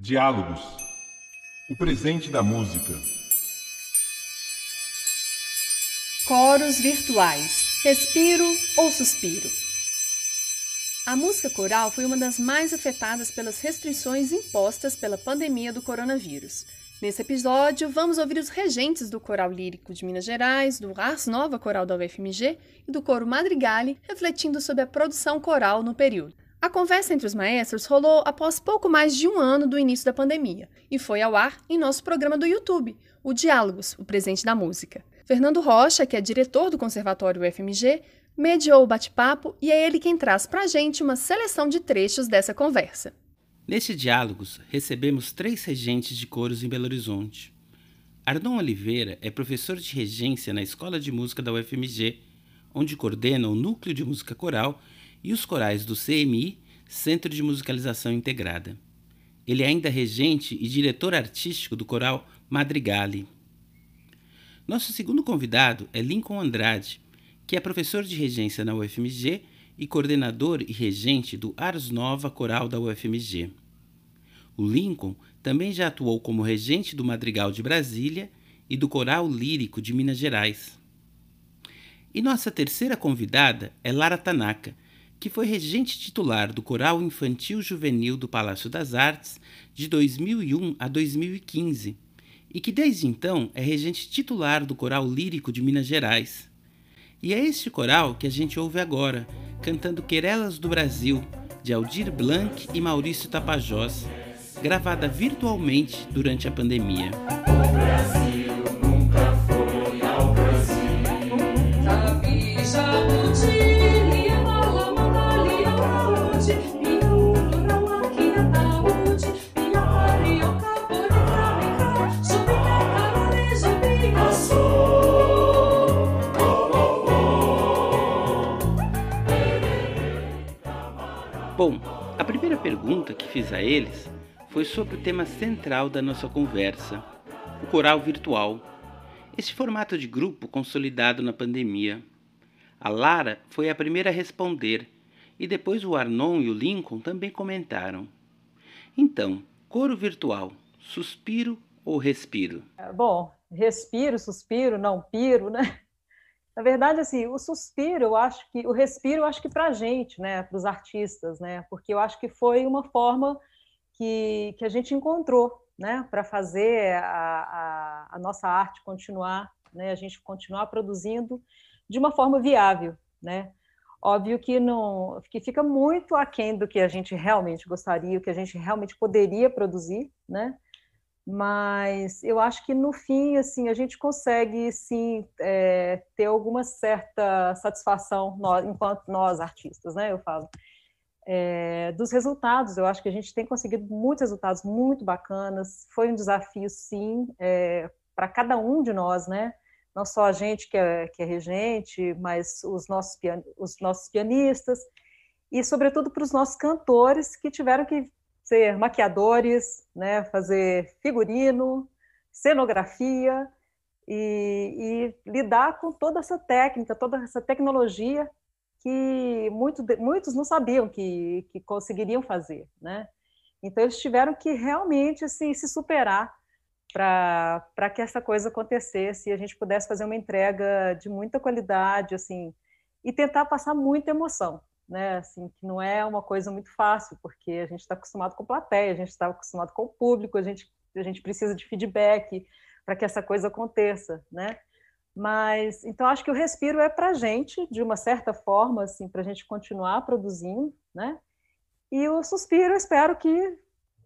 Diálogos. O presente da música. Coros virtuais. Respiro ou suspiro. A música coral foi uma das mais afetadas pelas restrições impostas pela pandemia do coronavírus. Nesse episódio, vamos ouvir os regentes do Coral Lírico de Minas Gerais, do Ars Nova Coral da UFMG e do Coro Madrigali, refletindo sobre a produção coral no período. A conversa entre os maestros rolou após pouco mais de um ano do início da pandemia e foi ao ar em nosso programa do YouTube, o Diálogos, o Presente da Música. Fernando Rocha, que é diretor do Conservatório UFMG, mediou o bate-papo e é ele quem traz para a gente uma seleção de trechos dessa conversa. Neste Diálogos, recebemos três regentes de coros em Belo Horizonte. Arnon Oliveira é professor de regência na Escola de Música da UFMG, onde coordena o Núcleo de Música Coral e os corais do CMI, Centro de Musicalização Integrada. Ele é ainda regente e diretor artístico do coral Madrigali. Nosso segundo convidado é Lincoln Andrade, que é professor de regência na UFMG e coordenador e regente do Ars Nova Coral da UFMG. O Lincoln também já atuou como regente do Madrigal de Brasília e do Coral Lírico de Minas Gerais. E nossa terceira convidada é Lara Tanaka, que foi regente titular do Coral Infantil Juvenil do Palácio das Artes de 2001 a 2015 e que desde então é regente titular do Coral Lírico de Minas Gerais. E é este coral que a gente ouve agora, cantando Querelas do Brasil, de Aldir Blanc e Maurício Tapajós, gravada virtualmente durante a pandemia. Que fiz a eles foi sobre o tema central da nossa conversa, o coral virtual. Esse formato de grupo consolidado na pandemia. A Lara foi a primeira a responder e depois o Arnon e o Lincoln também comentaram. Então, coro virtual, suspiro ou respiro? Bom, respiro, suspiro, não piro, né? Na verdade, assim, o suspiro, eu acho que o respiro, eu acho que para a gente, né, para os artistas, né, porque eu acho que foi uma forma que, que a gente encontrou, né, para fazer a, a, a, nossa arte continuar, né, a gente continuar produzindo de uma forma viável, né. Óbvio que não, que fica muito aquém do que a gente realmente gostaria, o que a gente realmente poderia produzir, né mas eu acho que no fim assim a gente consegue sim é, ter alguma certa satisfação nós, enquanto nós artistas né eu falo. É, dos resultados eu acho que a gente tem conseguido muitos resultados muito bacanas. Foi um desafio sim é, para cada um de nós né? Não só a gente que é, que é regente mas os nossos os nossos pianistas. E sobretudo para os nossos cantores que tiveram que ser maquiadores, né, fazer figurino, cenografia e, e, lidar com toda essa técnica, toda essa tecnologia que muito, muitos não sabiam que, que conseguiriam fazer, né? Então eles tiveram que realmente assim, se superar para que essa coisa acontecesse e a gente pudesse fazer uma entrega de muita qualidade, assim, e tentar passar muita emoção, né? Assim, que não é uma coisa muito fácil, porque a gente está acostumado com plateia, a gente está acostumado com o público, a gente, a gente precisa de feedback para que essa coisa aconteça, né? Mas, então, acho que o respiro é para a gente, de uma certa forma, assim, para a gente continuar produzindo, né? E o suspiro, espero que,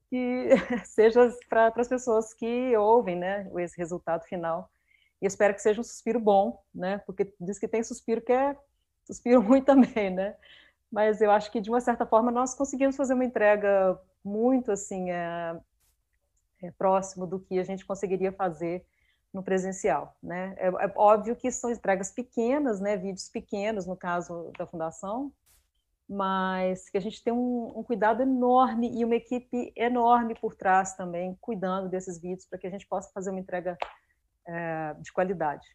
que seja para as pessoas que ouvem, né? Esse resultado final. E espero que seja um suspiro bom, né? Porque diz que tem suspiro que é suspiro ruim também, né? Mas eu acho que de uma certa forma nós conseguimos fazer uma entrega muito assim é, é, próximo do que a gente conseguiria fazer no presencial, né? É, é, óbvio que são entregas pequenas, né? Vídeos pequenos no caso da fundação, mas que a gente tem um, um cuidado enorme e uma equipe enorme por trás também cuidando desses vídeos para que a gente possa fazer uma entrega é, de qualidade.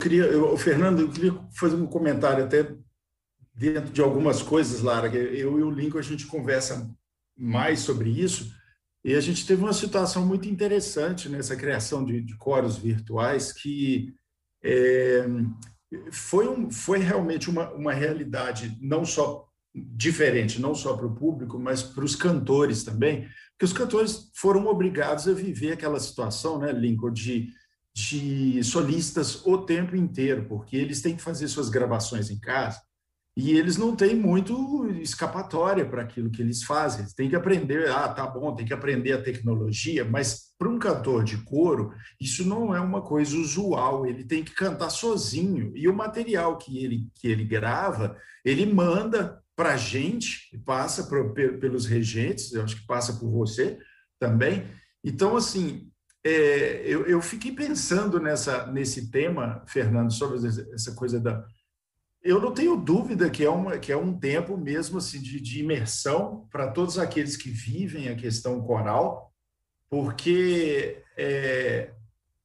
queria, eu, Fernando, eu queria fazer um comentário até dentro de algumas coisas, Lara, eu e o Lincoln a gente conversa mais sobre isso. E a gente teve uma situação muito interessante nessa criação de, de coros virtuais que é, foi, um, foi realmente uma, uma realidade não só diferente, não só para o público, mas para os cantores também, porque os cantores foram obrigados a viver aquela situação, né, Lincoln, de, de solistas o tempo inteiro, porque eles têm que fazer suas gravações em casa, e eles não têm muito escapatória para aquilo que eles fazem. Eles têm que aprender, ah, tá bom, tem que aprender a tecnologia, mas para um cantor de coro, isso não é uma coisa usual. Ele tem que cantar sozinho. E o material que ele, que ele grava, ele manda para a gente, passa pelos regentes, eu acho que passa por você também. Então, assim, é, eu, eu fiquei pensando nessa, nesse tema, Fernando, sobre essa coisa da eu não tenho dúvida que é, uma, que é um tempo mesmo assim, de, de imersão para todos aqueles que vivem a questão coral, porque é,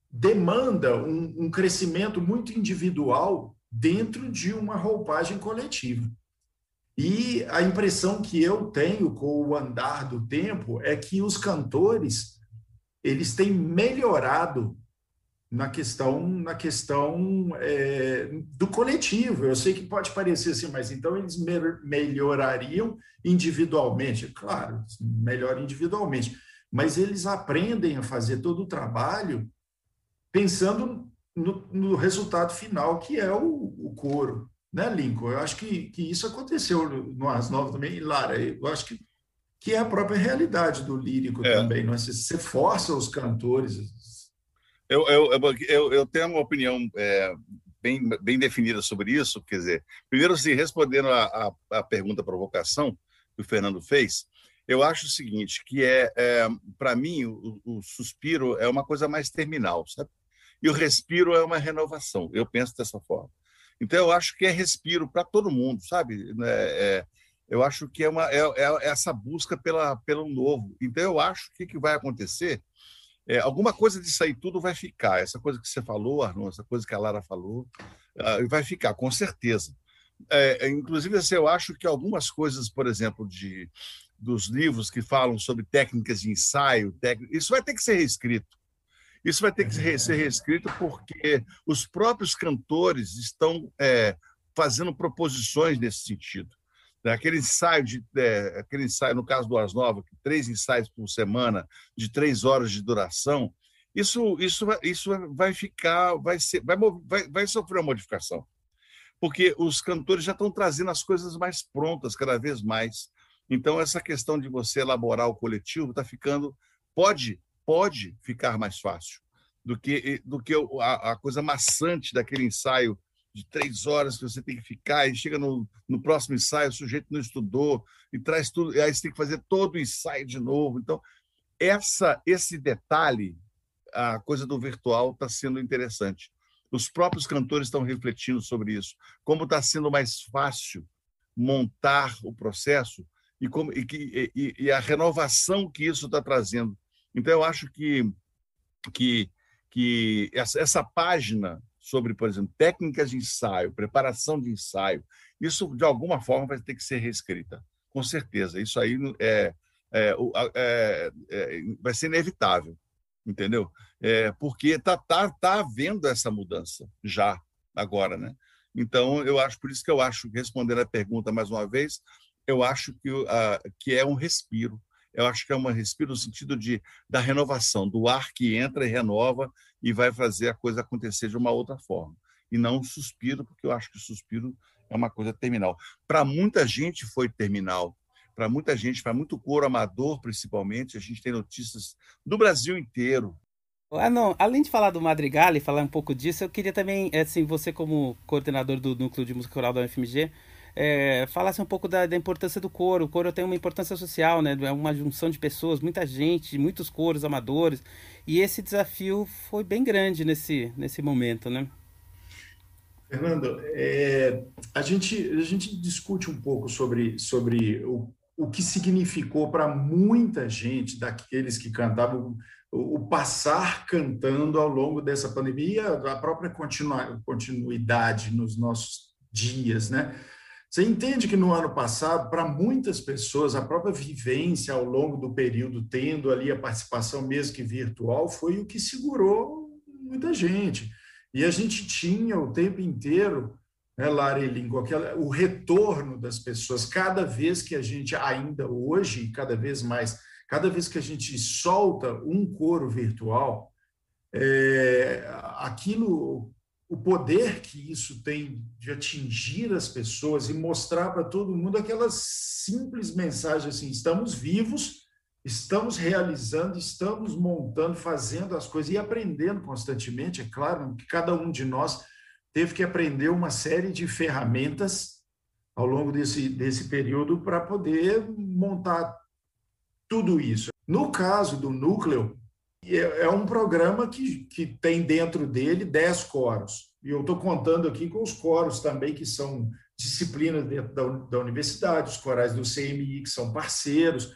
demanda um, um crescimento muito individual dentro de uma roupagem coletiva. E a impressão que eu tenho com o andar do tempo é que os cantores eles têm melhorado na questão na questão é, do coletivo. Eu sei que pode parecer assim, mas então eles me melhorariam individualmente. Claro, melhor individualmente, mas eles aprendem a fazer todo o trabalho pensando no, no resultado final, que é o, o coro. Né, Lincoln? Eu acho que, que isso aconteceu no Ars Nova também. E Lara, eu acho que, que é a própria realidade do lírico é. também. Não é? Você força os cantores eu, eu, eu, eu tenho uma opinião é, bem, bem definida sobre isso. Quer dizer, primeiro, se respondendo a, a, pergunta provocação que o Fernando fez, eu acho o seguinte, que é, é para mim o, o, suspiro é uma coisa mais terminal, sabe? E o respiro é uma renovação. Eu penso dessa forma. Então eu acho que é respiro para todo mundo, sabe? É, é, eu acho que é uma é, é, essa busca pela pelo novo. Então eu acho que o que vai acontecer é, alguma coisa disso aí tudo vai ficar. Essa coisa que você falou, Arnon, essa coisa que a Lara falou, uh, vai ficar, com certeza. É, inclusive, assim, eu acho que algumas coisas, por exemplo, de, dos livros que falam sobre técnicas de ensaio, isso vai ter que ser reescrito. Isso vai ter que ser reescrito porque os próprios cantores estão é, fazendo proposições nesse sentido. Né, aquele ensaio, de, é, aquele ensaio, no caso do Ars Nova, três ensaios por semana, de três horas de duração, isso, isso, isso vai ficar, vai, ser, vai, vai, vai sofrer uma modificação. Porque os cantores já estão trazendo as coisas mais prontas, cada vez mais. Então, essa questão de você elaborar o coletivo está ficando, pode, pode ficar mais fácil do que, do que a, a coisa maçante daquele ensaio de três horas que você tem que ficar, e chega no, no próximo ensaio, o sujeito não estudou, e traz tudo, e aí você tem que fazer todo o ensaio de novo. Então, essa, esse detalhe, a coisa do virtual está sendo interessante. Os próprios cantores estão refletindo sobre isso, como está sendo mais fácil montar o processo e, como, e, e, e a renovação que isso está trazendo. Então, eu acho que, que, que essa, essa página sobre, por exemplo, técnicas de ensaio, preparação de ensaio, isso de alguma forma vai ter que ser reescrita, com certeza. Isso aí é, é, é, é vai ser inevitável, entendeu? É, porque está tá, tá havendo essa mudança já agora, né? Então, eu acho, por isso que eu acho, respondendo a pergunta mais uma vez, eu acho que, uh, que é um respiro eu acho que é um respiro no sentido de, da renovação, do ar que entra e renova e vai fazer a coisa acontecer de uma outra forma. E não um suspiro, porque eu acho que o suspiro é uma coisa terminal. Para muita gente foi terminal. Para muita gente, para muito coro amador, principalmente, a gente tem notícias do Brasil inteiro. Ah, não. Além de falar do Madrigal e falar um pouco disso, eu queria também, assim, você como coordenador do Núcleo de Música Coral da UFMG, é, falasse um pouco da, da, importância do coro. O coro tem uma importância social, né? É uma junção de pessoas, muita gente, muitos coros amadores. E esse desafio foi bem grande nesse, nesse momento, né? Fernando, é, a, gente, a gente discute um pouco sobre, sobre o, o que significou para muita gente, daqueles que cantavam, o, o passar cantando ao longo dessa pandemia, a própria continuidade nos nossos dias, né? Você entende que no ano passado, para muitas pessoas, a própria vivência ao longo do período, tendo ali a participação mesmo que virtual, foi o que segurou muita gente. E a gente tinha o tempo inteiro, né, Lara Elingo, o retorno das pessoas, cada vez que a gente, ainda hoje, cada vez mais, cada vez que a gente solta um coro virtual, é, aquilo o poder que isso tem de atingir as pessoas e mostrar para todo mundo aquelas simples mensagens assim: estamos vivos, estamos realizando, estamos montando, fazendo as coisas e aprendendo constantemente. É claro que cada um de nós teve que aprender uma série de ferramentas ao longo desse, desse período para poder montar tudo isso. No caso do núcleo, é, é um programa que, que tem dentro dele 10 coros. E eu estou contando aqui com os coros também, que são disciplinas dentro da, da universidade, os corais do CMI, que são parceiros.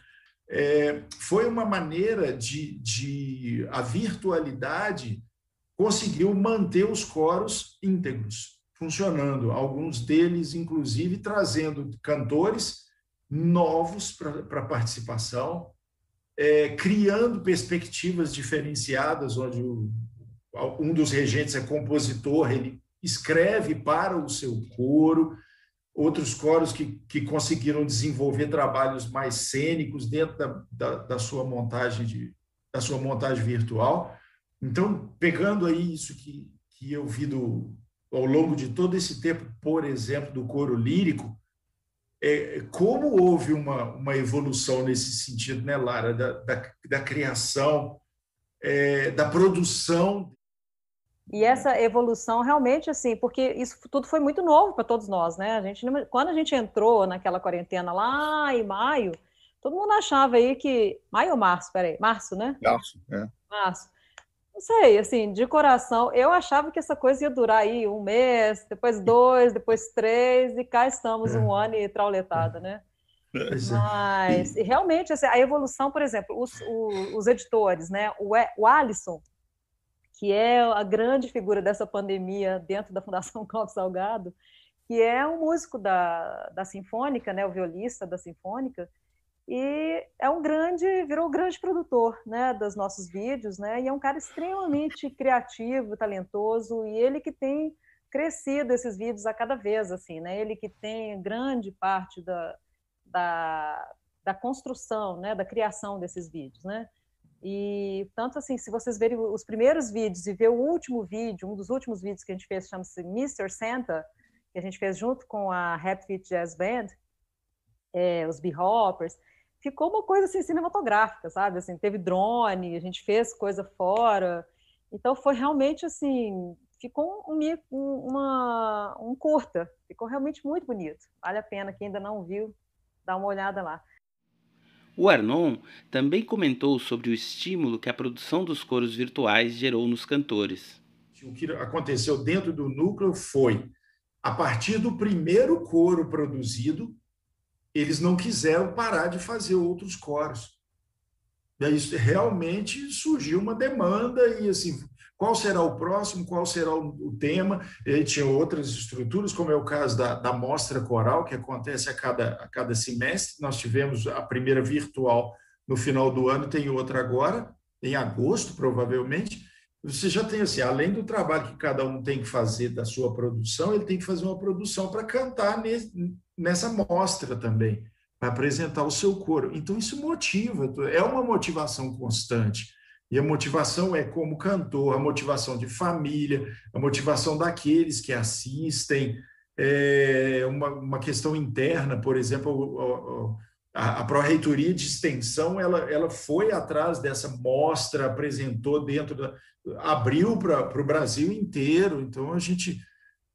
É, foi uma maneira de, de. A virtualidade conseguiu manter os coros íntegros, funcionando. Alguns deles, inclusive, trazendo cantores novos para participação é, criando perspectivas diferenciadas, onde o, um dos regentes é compositor, ele escreve para o seu coro, outros coros que, que conseguiram desenvolver trabalhos mais cênicos dentro da, da, da sua montagem de, da sua montagem virtual. Então, pegando aí isso que, que eu vi do, ao longo de todo esse tempo, por exemplo, do coro lírico, é, como houve uma, uma evolução nesse sentido, né, Lara, da, da, da criação, é, da produção. E essa evolução realmente, assim, porque isso tudo foi muito novo para todos nós, né? A gente, quando a gente entrou naquela quarentena lá em maio, todo mundo achava aí que. Maio ou março? Peraí, março, né? Março, é. Março não sei, assim, de coração, eu achava que essa coisa ia durar aí um mês, depois dois, depois três, e cá estamos um ano e trauletada, né? É. Mas, realmente, assim, a evolução, por exemplo, os, os, os editores, né? O, o Alisson, que é a grande figura dessa pandemia dentro da Fundação Clóvis Salgado, que é um músico da, da Sinfônica, né? O violista da Sinfônica, e é um grande, virou um grande produtor, né, dos nossos vídeos, né, e é um cara extremamente criativo, talentoso, e ele que tem crescido esses vídeos a cada vez, assim, né, ele que tem grande parte da, da, da construção, né, da criação desses vídeos, né, e tanto assim, se vocês verem os primeiros vídeos e ver o último vídeo, um dos últimos vídeos que a gente fez, chama-se Mr. Santa, que a gente fez junto com a Happy Jazz Band, é, os B-Hoppers, ficou uma coisa assim cinematográfica, sabe? Assim, teve drone, a gente fez coisa fora. Então foi realmente assim, ficou um, um, uma, um curta, ficou realmente muito bonito. Vale a pena quem ainda não viu, dar uma olhada lá. O Arnon também comentou sobre o estímulo que a produção dos coros virtuais gerou nos cantores. O que aconteceu dentro do núcleo foi, a partir do primeiro coro produzido, eles não quiseram parar de fazer outros coros. E aí realmente surgiu uma demanda e assim, qual será o próximo, qual será o, tema. E aí tinha outras estruturas, como é o caso da, da mostra coral, que acontece a cada, a cada semestre. Nós tivemos a primeira virtual no final do ano, tem outra agora, em agosto, provavelmente. Você já tem assim, além do trabalho que cada um tem que fazer da sua produção, ele tem que fazer uma produção para cantar nesse, nessa mostra também, para apresentar o seu coro. Então, isso motiva, é uma motivação constante. E a motivação é como cantor, a motivação de família, a motivação daqueles que assistem, é uma, uma questão interna, por exemplo, a, a Pró-Reitoria de Extensão, ela, ela foi atrás dessa mostra, apresentou dentro da... abriu para o Brasil inteiro, então a gente...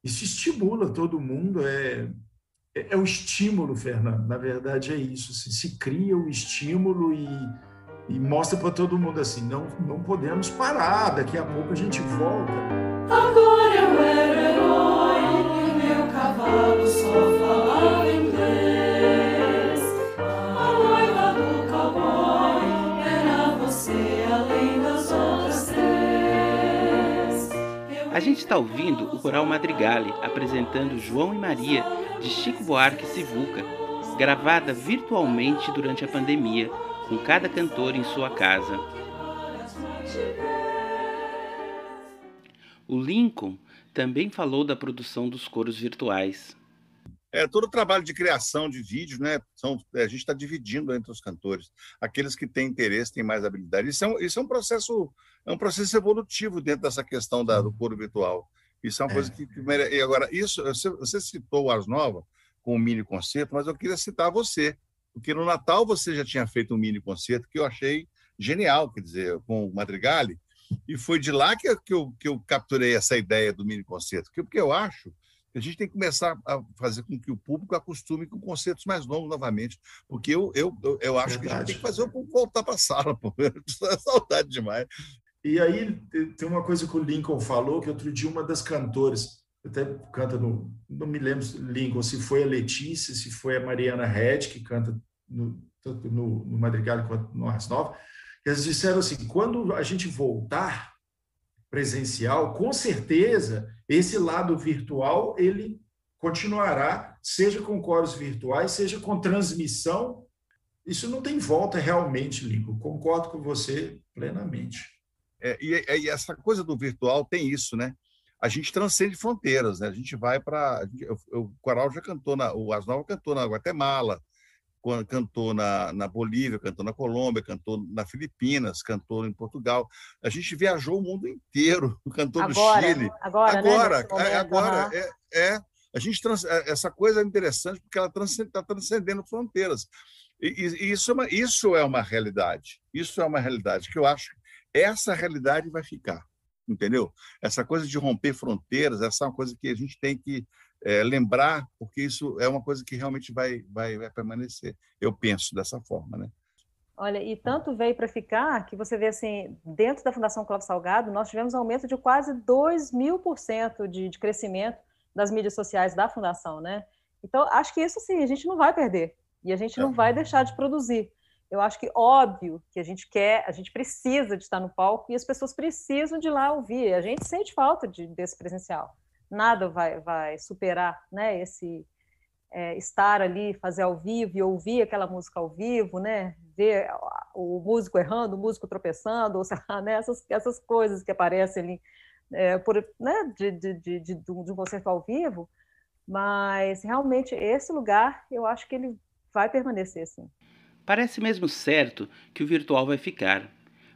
Isso estimula todo mundo, é, é, o estímulo, Fernando. Na verdade, é isso. Assim, se cria o estímulo e, e mostra para todo mundo assim: não, não podemos parar, daqui a pouco a gente volta. Agora eu era herói, meu cavalo só A gente está ouvindo o Coral Madrigale apresentando João e Maria de Chico Buarque Sivuca, gravada virtualmente durante a pandemia, com cada cantor em sua casa. O Lincoln também falou da produção dos coros virtuais. É, todo o trabalho de criação de vídeos, né? São, a gente está dividindo entre os cantores. Aqueles que têm interesse, têm mais habilidade. Isso é um, isso é um processo, é um processo evolutivo dentro dessa questão da, do coro virtual. Isso é uma coisa que, e agora isso você, você citou o Ars Nova com o mini concerto, mas eu queria citar você, porque no Natal você já tinha feito um mini concerto que eu achei genial, quer dizer, com o Madrigali, e foi de lá que, eu- que, eu, que eu capturei essa ideia do mini concerto, porque, eu acho a gente tem que começar a fazer com que o público acostume com concertos mais longos novamente, porque eu, eu, eu, acho que a gente Verdade. tem que fazer o público voltar para a sala, pô. saudade demais. E aí te- tem uma coisa que o Lincoln falou, que outro dia uma das cantoras, até canta no, não me lembro, Lincoln, se foi a Letícia, se foi a Mariana Red, que canta no, tanto no, no Madrigal quanto no Ars Nova, eles disseram assim, quando a gente voltar presencial, com certeza esse lado virtual ele continuará, seja com coros virtuais, seja com transmissão. Isso não tem volta realmente, Lincoln. Concordo com você plenamente. É, e, e essa coisa do virtual tem isso, né? A gente transcende fronteiras, né? A gente vai para. O Coral já cantou, na, o Asnova cantou na Guatemala, cantou na, na Bolívia, cantou na Colômbia, cantou na Filipinas, cantou em Portugal. A gente viajou o mundo inteiro, cantou no Agora, Chile. agora, né, agora, nesse momento, agora aham. é, é, a gente trans- é, essa coisa é interessante porque ela está transcendendo fronteiras e, e- e isso é uma isso é uma realidade isso é uma realidade que eu acho que essa realidade vai ficar entendeu essa coisa de romper fronteiras essa é uma coisa que a gente tem que é, lembrar porque isso é uma coisa que realmente vai vai, vai permanecer eu penso dessa forma né Olha, e tanto veio para ficar que você vê assim, dentro da Fundação Clóvis Salgado, nós tivemos um aumento de quase 2 mil por cento de de crescimento das mídias sociais da Fundação, né? Então, acho que isso sim, a gente não vai perder. E a gente não vai deixar de produzir. Eu acho que óbvio que a gente quer, a gente precisa de estar no palco e as pessoas precisam de lá ouvir. A gente sente falta de, desse presencial. Nada vai, vai superar né, esse, é, estar ali, fazer ao vivo e ouvir aquela música ao vivo, né? Ver o músico errando, o músico tropeçando, ou sei lá, né? essas, essas coisas que aparecem ali é, por, né? de, de, de, de, de um concerto ao vivo. Mas realmente esse lugar, eu acho que ele vai permanecer sim. Parece mesmo certo que o virtual vai ficar,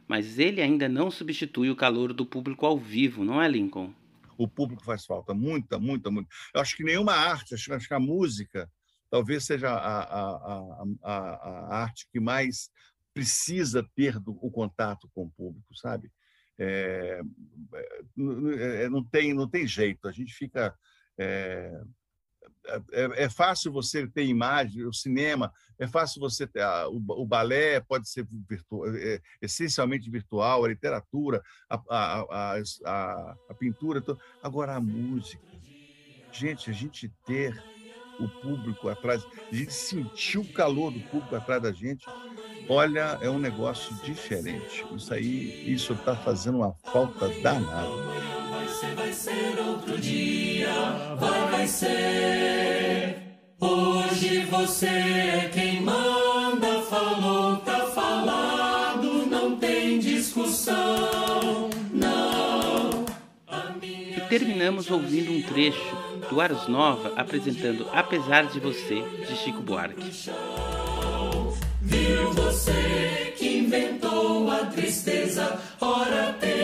mas ele ainda não substitui o calor do público ao vivo, não é, Lincoln? O público faz falta, muita, muita, muita. Eu acho que nenhuma arte, acho, acho que a música talvez seja a, a, a, a, arte que mais precisa ter do, o contato com o público, sabe? É, é, não, tem, não tem jeito, a gente fica. É, é, é, fácil você ter imagem, o cinema, é fácil você ter. A, o, o, balé pode ser virtual, é, essencialmente virtual, a literatura, a, a, a, a pintura. Agora, a música. Gente, a gente ter o público atrás, a gente sentir o calor do público atrás da gente, olha, é um negócio diferente. Isso aí, isso está fazendo uma falta danada. Ser, vai ser outro dia, vai, vai ser. Hoje você é quem manda, falou, tá falado, não tem discussão, não. E terminamos ouvindo um trecho do Ars Nova apresentando Apesar de Você, de Chico Buarque. Viu você que inventou a tristeza, ora tem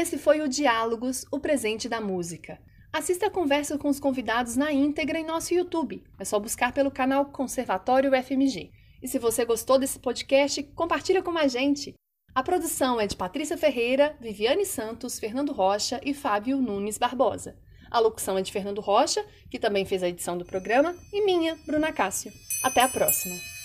Esse foi o Diálogos, o presente da música. Assista a conversa com os convidados na íntegra em nosso YouTube. É só buscar pelo canal Conservatório FMG. E se você gostou desse podcast, compartilha com a gente. A produção é de Patrícia Ferreira, Viviane Santos, Fernando Rocha e Fábio Nunes Barbosa. A locução é de Fernando Rocha, que também fez a edição do programa, e minha, Bruna Cássio. Até a próxima!